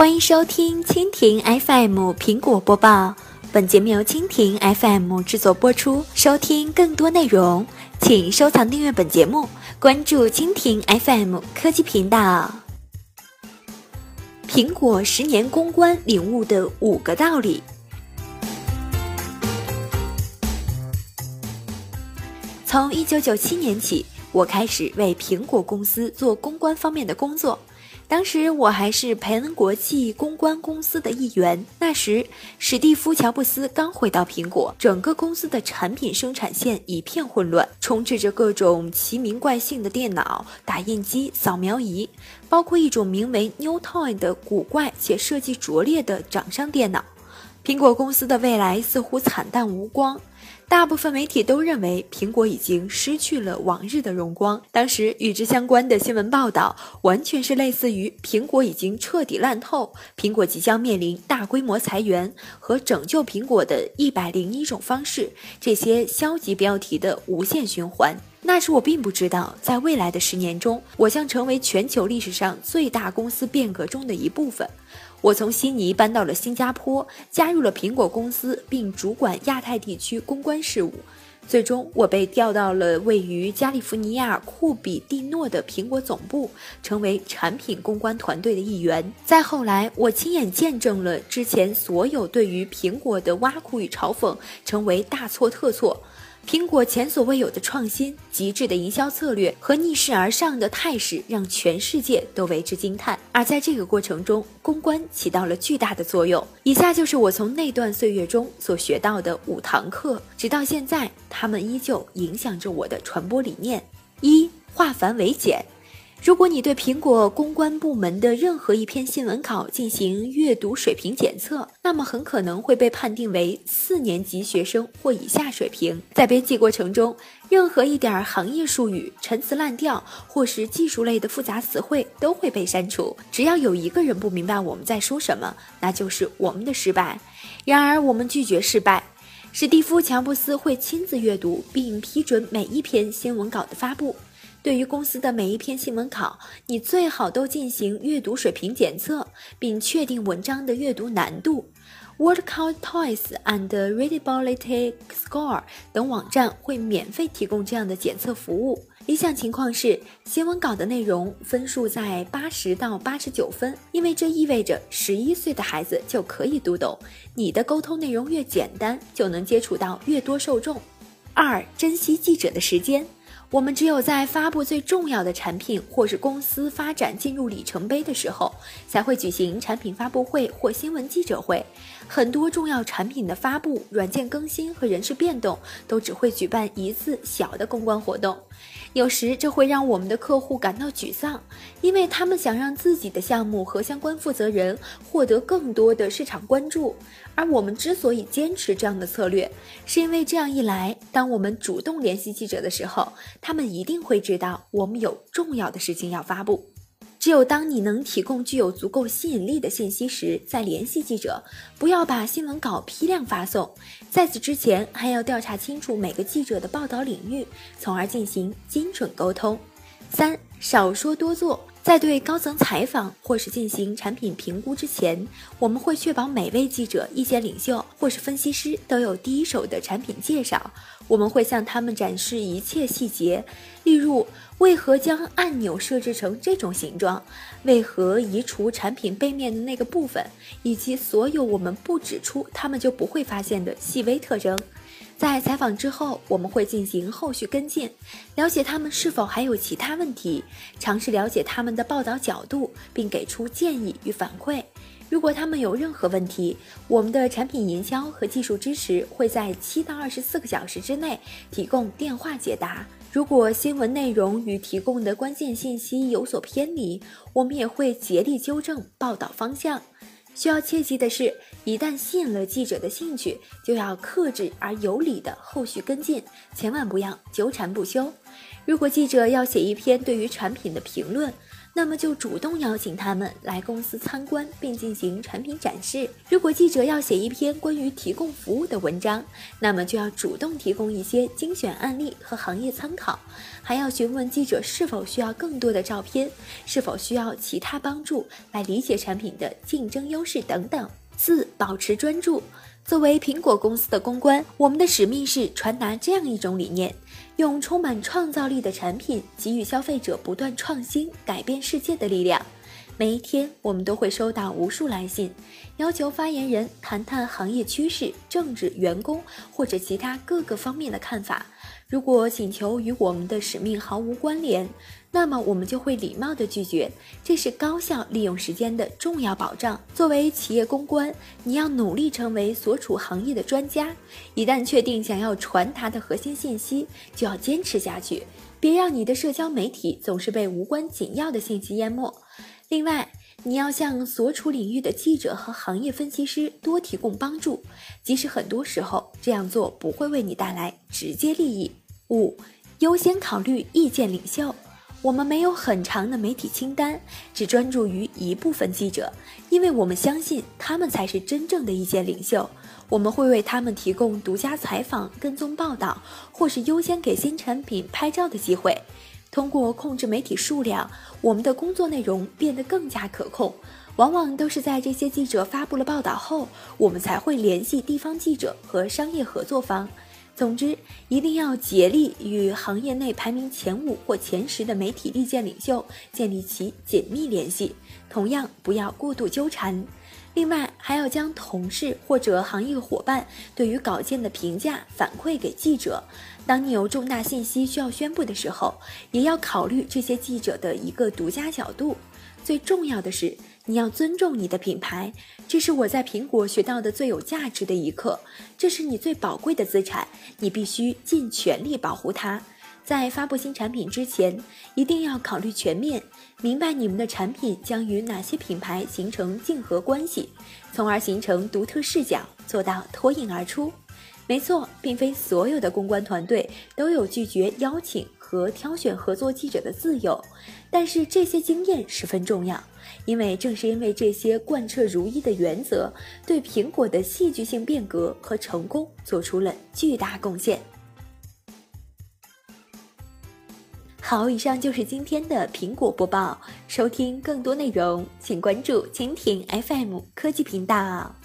欢迎收听蜻蜓 FM 苹果播报，本节目由蜻蜓 FM 制作播出。收听更多内容，请收藏订阅本节目，关注蜻蜓 FM 科技频道。苹果十年公关领悟的五个道理。从一九九七年起，我开始为苹果公司做公关方面的工作。当时我还是培恩国际公关公司的一员。那时，史蒂夫·乔布斯刚回到苹果，整个公司的产品生产线一片混乱，充斥着各种奇名怪姓的电脑、打印机、扫描仪，包括一种名为 Newton 的古怪且设计拙劣的掌上电脑。苹果公司的未来似乎惨淡无光。大部分媒体都认为苹果已经失去了往日的荣光。当时与之相关的新闻报道完全是类似于“苹果已经彻底烂透”“苹果即将面临大规模裁员”和“拯救苹果的一百零一种方式”这些消极标题的无限循环。那时我并不知道，在未来的十年中，我将成为全球历史上最大公司变革中的一部分。我从悉尼搬到了新加坡，加入了苹果公司，并主管亚太地区公关事务。最终，我被调到了位于加利福尼亚库比蒂诺的苹果总部，成为产品公关团队的一员。再后来，我亲眼见证了之前所有对于苹果的挖苦与嘲讽成为大错特错。苹果前所未有的创新、极致的营销策略和逆势而上的态势，让全世界都为之惊叹。而在这个过程中，公关起到了巨大的作用。以下就是我从那段岁月中所学到的五堂课，直到现在，他们依旧影响着我的传播理念：一、化繁为简。如果你对苹果公关部门的任何一篇新闻稿进行阅读水平检测，那么很可能会被判定为四年级学生或以下水平。在编辑过程中，任何一点行业术语、陈词滥调或是技术类的复杂词汇都会被删除。只要有一个人不明白我们在说什么，那就是我们的失败。然而，我们拒绝失败。史蒂夫·乔布斯会亲自阅读并批准每一篇新闻稿的发布。对于公司的每一篇新闻稿，你最好都进行阅读水平检测，并确定文章的阅读难度。WordCount Toys and Readability Score 等网站会免费提供这样的检测服务。理想情况是，新闻稿的内容分数在八十到八十九分，因为这意味着十一岁的孩子就可以读懂。你的沟通内容越简单，就能接触到越多受众。二、珍惜记者的时间。我们只有在发布最重要的产品或是公司发展进入里程碑的时候，才会举行产品发布会或新闻记者会。很多重要产品的发布、软件更新和人事变动，都只会举办一次小的公关活动。有时这会让我们的客户感到沮丧，因为他们想让自己的项目和相关负责人获得更多的市场关注。而我们之所以坚持这样的策略，是因为这样一来，当我们主动联系记者的时候，他们一定会知道我们有重要的事情要发布。只有当你能提供具有足够吸引力的信息时，再联系记者。不要把新闻稿批量发送，在此之前还要调查清楚每个记者的报道领域，从而进行精准沟通。三，少说多做。在对高层采访或是进行产品评估之前，我们会确保每位记者、意见领袖或是分析师都有第一手的产品介绍。我们会向他们展示一切细节，例如为何将按钮设置成这种形状，为何移除产品背面的那个部分，以及所有我们不指出他们就不会发现的细微特征。在采访之后，我们会进行后续跟进，了解他们是否还有其他问题，尝试了解他们的报道角度，并给出建议与反馈。如果他们有任何问题，我们的产品营销和技术支持会在七到二十四个小时之内提供电话解答。如果新闻内容与提供的关键信息有所偏离，我们也会竭力纠正报道方向。需要切记的是，一旦吸引了记者的兴趣，就要克制而有理的后续跟进，千万不要纠缠不休。如果记者要写一篇对于产品的评论，那么就主动邀请他们来公司参观，并进行产品展示。如果记者要写一篇关于提供服务的文章，那么就要主动提供一些精选案例和行业参考，还要询问记者是否需要更多的照片，是否需要其他帮助来理解产品的竞争优势等等。四、保持专注。作为苹果公司的公关，我们的使命是传达这样一种理念：用充满创造力的产品，给予消费者不断创新、改变世界的力量。每一天，我们都会收到无数来信，要求发言人谈谈行业趋势、政治、员工或者其他各个方面的看法。如果请求与我们的使命毫无关联，那么我们就会礼貌地拒绝。这是高效利用时间的重要保障。作为企业公关，你要努力成为所处行业的专家。一旦确定想要传达的核心信息，就要坚持下去，别让你的社交媒体总是被无关紧要的信息淹没。另外，你要向所处领域的记者和行业分析师多提供帮助，即使很多时候这样做不会为你带来直接利益。五，优先考虑意见领袖。我们没有很长的媒体清单，只专注于一部分记者，因为我们相信他们才是真正的意见领袖。我们会为他们提供独家采访、跟踪报道，或是优先给新产品拍照的机会。通过控制媒体数量，我们的工作内容变得更加可控。往往都是在这些记者发布了报道后，我们才会联系地方记者和商业合作方。总之，一定要竭力与行业内排名前五或前十的媒体意见领袖建立起紧密联系。同样，不要过度纠缠。另外，还要将同事或者行业伙伴对于稿件的评价反馈给记者。当你有重大信息需要宣布的时候，也要考虑这些记者的一个独家角度。最重要的是。你要尊重你的品牌，这是我在苹果学到的最有价值的一课。这是你最宝贵的资产，你必须尽全力保护它。在发布新产品之前，一定要考虑全面，明白你们的产品将与哪些品牌形成竞合关系，从而形成独特视角，做到脱颖而出。没错，并非所有的公关团队都有拒绝邀请和挑选合作记者的自由，但是这些经验十分重要。因为正是因为这些贯彻如一的原则，对苹果的戏剧性变革和成功做出了巨大贡献。好，以上就是今天的苹果播报。收听更多内容，请关注蜻蜓 FM 科技频道。